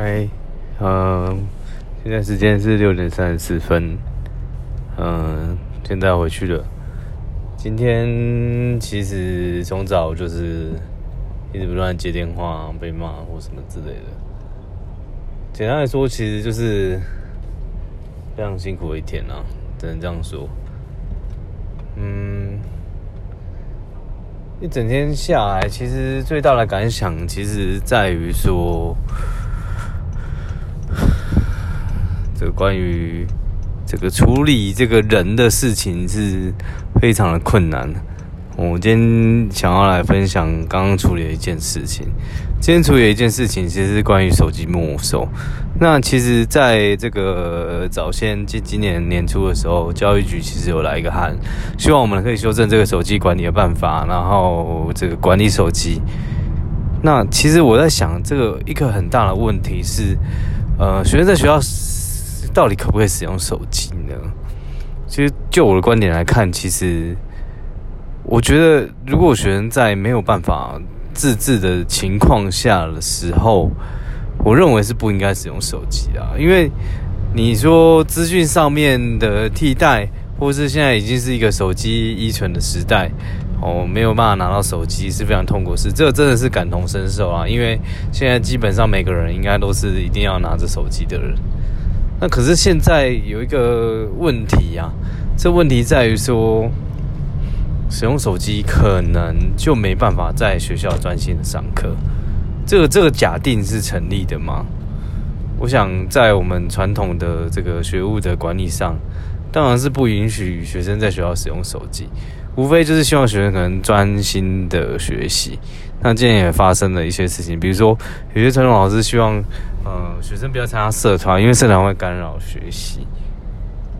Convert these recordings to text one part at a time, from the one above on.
嗨，嗯，现在时间是六点三十四分，嗯，现在回去了。今天其实从早就是一直不断接电话被骂或什么之类的。简单来说，其实就是非常辛苦的一天啊，只能这样说。嗯，一整天下来，其实最大的感想，其实在于说。这个关于这个处理这个人的事情是非常的困难。我今天想要来分享刚刚处理的一件事情。今天处理的一件事情其实是关于手机没收。那其实，在这个早先今今年年初的时候，教育局其实有来一个函，希望我们可以修正这个手机管理的办法，然后这个管理手机。那其实我在想，这个一个很大的问题是，呃，学生在学校。到底可不可以使用手机呢？其实就我的观点来看，其实我觉得，如果学生在没有办法自制的情况下的时候，我认为是不应该使用手机啊。因为你说资讯上面的替代，或是现在已经是一个手机依存的时代，哦，没有办法拿到手机是非常痛苦事。这真的是感同身受啊！因为现在基本上每个人应该都是一定要拿着手机的人。那可是现在有一个问题呀，这问题在于说，使用手机可能就没办法在学校专心上课。这个这个假定是成立的吗？我想在我们传统的这个学务的管理上，当然是不允许学生在学校使用手机，无非就是希望学生可能专心的学习。那今天也发生了一些事情，比如说有些传统老师希望。呃，学生不要参加社团，因为社团会干扰学习。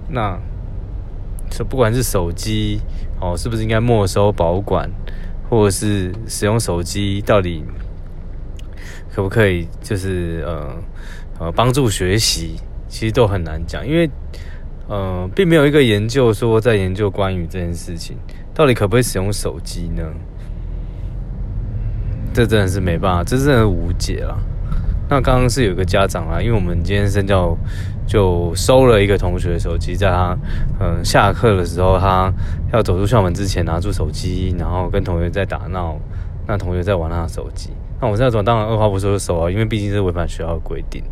那，说不管是手机哦，是不是应该没收保管，或者是使用手机到底可不可以，就是呃呃帮助学习，其实都很难讲，因为呃并没有一个研究说在研究关于这件事情，到底可不可以使用手机呢？这真的是没办法，这真的无解了。那刚刚是有个家长啊，因为我们今天身教就收了一个同学的手机，在他嗯下课的时候，他要走出校门之前拿出手机，然后跟同学在打闹，那同学在玩他的手机。那我现在怎么当然二话不说就收啊，因为毕竟是违反学校的规定。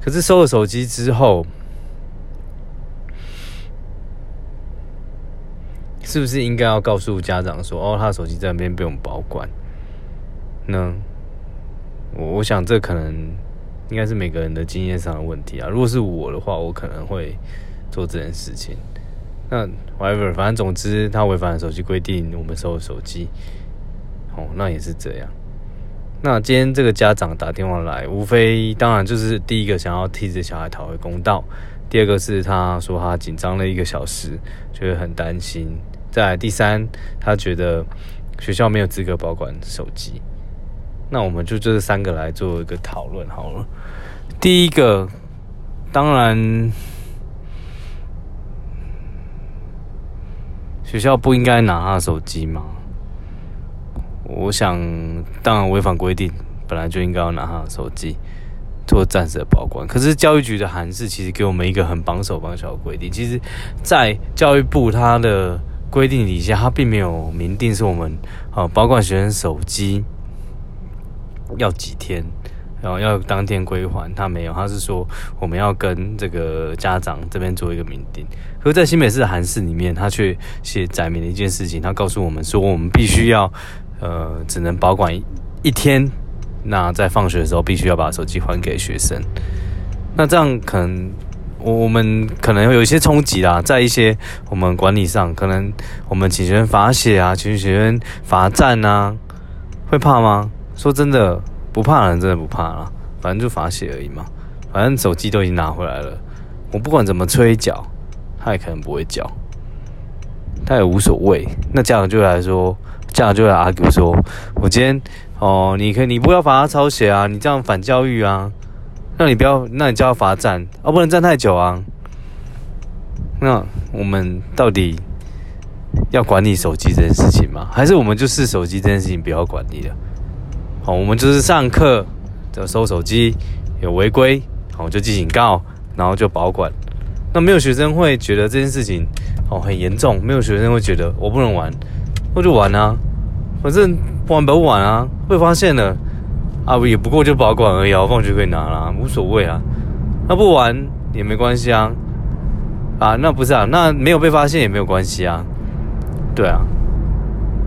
可是收了手机之后，是不是应该要告诉家长说，哦，他的手机在那边被我们保管？呢？我我想这可能应该是每个人的经验上的问题啊。如果是我的话，我可能会做这件事情。那 whatever，反正总之他违反了手机规定，我们收手机。哦，那也是这样。那今天这个家长打电话来，无非当然就是第一个想要替这小孩讨回公道，第二个是他说他紧张了一个小时，觉得很担心。再来第三，他觉得学校没有资格保管手机。那我们就这三个来做一个讨论好了。第一个，当然学校不应该拿他的手机嘛。我想，当然违反规定，本来就应该要拿他的手机做暂时的保管。可是教育局的函释其实给我们一个很绑手绑脚的规定。其实，在教育部它的规定底下，它并没有明定是我们啊保管学生手机。要几天，然后要当天归还，他没有，他是说我们要跟这个家长这边做一个明定。可是，在新北市的函释里面，他却写载明了一件事情，他告诉我们说，我们必须要呃，只能保管一天。那在放学的时候，必须要把手机还给学生。那这样可能我我们可能有一些冲击啦，在一些我们管理上，可能我们请学生罚写啊，请学生罚站啊，会怕吗？说真的，不怕的人真的不怕了，反正就罚写而已嘛。反正手机都已经拿回来了，我不管怎么催缴，他也可能不会缴，他也无所谓。那家长就来说，家长就来 argue 说，我今天哦，你可以，你不要罚他抄写啊，你这样反教育啊。那你不要，那你就要罚站，哦，不能站太久啊。那我们到底要管理手机这件事情吗？还是我们就是手机这件事情不要管理了？好，我们就是上课就收手机，有违规，哦就记警告，然后就保管。那没有学生会觉得这件事情哦很严重，没有学生会觉得我不能玩，我就玩啊，反正不玩不玩啊，被发现了啊也不过就保管而已，放学可以拿啦，无所谓啊。那不玩也没关系啊，啊那不是啊，那没有被发现也没有关系啊，对啊，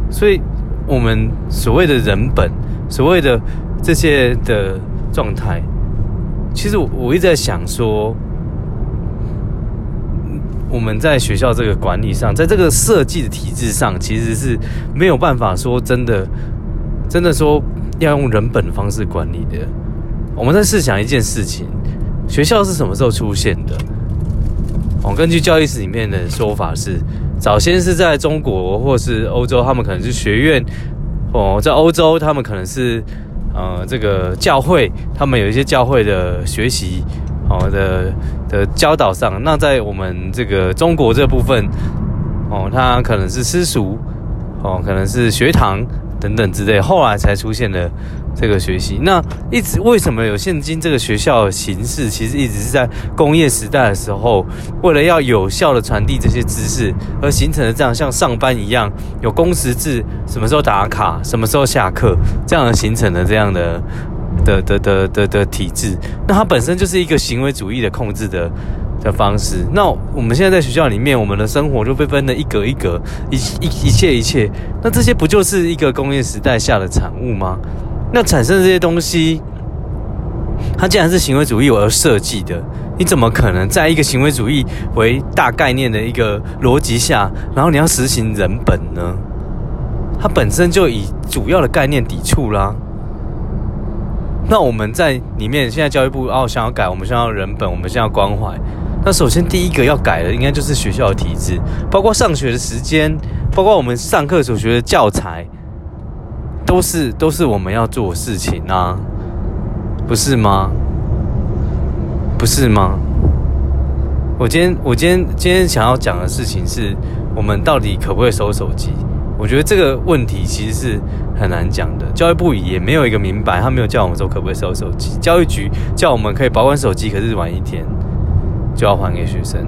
所以我们所谓的人本，所谓的这些的状态，其实我一直在想说。我们在学校这个管理上，在这个设计的体制上，其实是没有办法说真的，真的说要用人本方式管理的。我们在试想一件事情：学校是什么时候出现的？哦，根据教育史里面的说法是，早先是在中国或是欧洲，他们可能是学院；哦，在欧洲，他们可能是呃这个教会，他们有一些教会的学习。哦的的教导上，那在我们这个中国这部分，哦，他可能是私塾，哦，可能是学堂等等之类，后来才出现了这个学习。那一直为什么有现今这个学校形式？其实一直是在工业时代的时候，为了要有效的传递这些知识，而形成的这样像上班一样有工时制，什么时候打卡，什么时候下课，这样形成的这样的。的的的的的体制，那它本身就是一个行为主义的控制的的方式。那我们现在在学校里面，我们的生活就被分的一格一格，一一一切一切。那这些不就是一个工业时代下的产物吗？那产生这些东西，它既然是行为主义而设计的，你怎么可能在一个行为主义为大概念的一个逻辑下，然后你要实行人本呢？它本身就以主要的概念抵触啦。那我们在里面，现在教育部哦想要改，我们想要人本，我们想要关怀。那首先第一个要改的，应该就是学校的体制，包括上学的时间，包括我们上课所学的教材，都是都是我们要做的事情啊，不是吗？不是吗？我今天我今天今天想要讲的事情是，我们到底可不可以收手机？我觉得这个问题其实是很难讲的，教育部也没有一个明白，他没有叫我们说可不可以收手机。教育局叫我们可以保管手机，可是晚一天就要还给学生。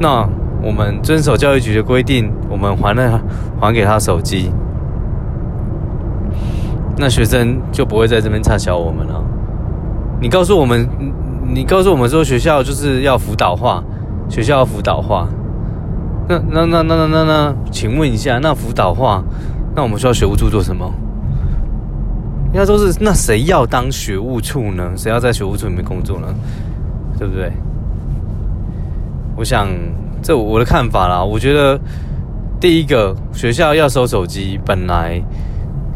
那我们遵守教育局的规定，我们还了还给他手机，那学生就不会在这边差小我们了。你告诉我们，你告诉我们说学校就是要辅导化，学校要辅导化。那那那那那那那，请问一下，那辅导化，那我们需要学务处做什么？应该说是，那谁要当学务处呢？谁要在学务处里面工作呢？对不对？我想，这我的看法啦。我觉得，第一个，学校要收手机，本来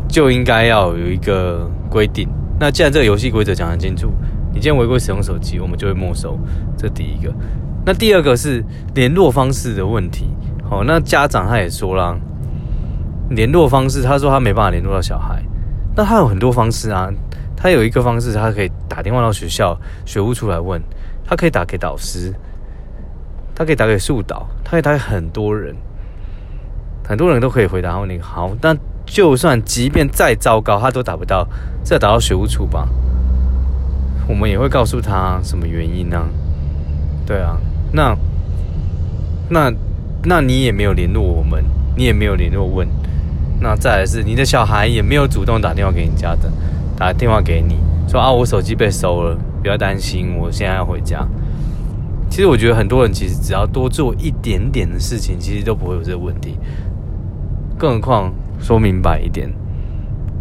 就应该要有一个规定。那既然这个游戏规则讲很清楚，你今天违规使用手机，我们就会没收。这第一个。那第二个是联络方式的问题。好，那家长他也说了，联络方式，他说他没办法联络到小孩。那他有很多方式啊，他有一个方式，他可以打电话到学校学务处来问，他可以打给导师，他可以打给宿导，他可以打给很多人，很多人都可以回答你好。但就算即便再糟糕，他都打不到，再打到学务处吧，我们也会告诉他什么原因呢？对啊。那，那，那你也没有联络我们，你也没有联络问，那再来是你的小孩也没有主动打电话给你家的，打电话给你说啊，我手机被收了，不要担心，我现在要回家。其实我觉得很多人其实只要多做一点点的事情，其实都不会有这个问题。更何况说明白一点，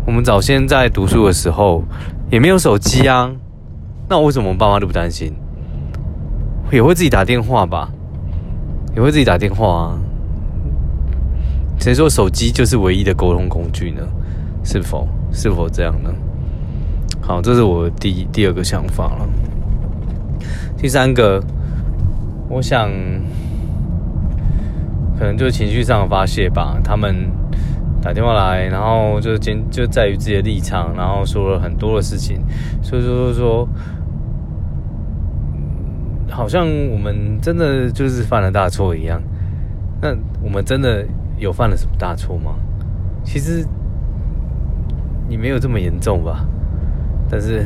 我们早先在读书的时候也没有手机啊，那为什么我爸妈都不担心？也会自己打电话吧，也会自己打电话啊。谁说手机就是唯一的沟通工具呢？是否是否这样呢？好，这是我第第二个想法了。第三个，我想可能就是情绪上的发泄吧。他们打电话来，然后就坚就在于自己的立场，然后说了很多的事情，所以说说说。好像我们真的就是犯了大错一样，那我们真的有犯了什么大错吗？其实你没有这么严重吧，但是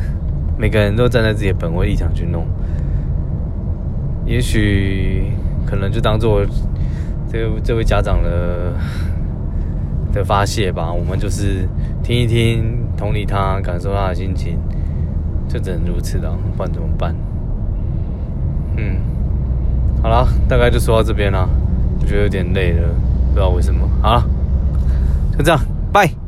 每个人都站在自己的本位立场去弄，也许可能就当做这这位家长的的发泄吧。我们就是听一听，同理他，感受他的心情，就只能如此了，不然怎么办？嗯，好了，大概就说到这边了。我觉得有点累了，不知道为什么。好了，就这样，拜。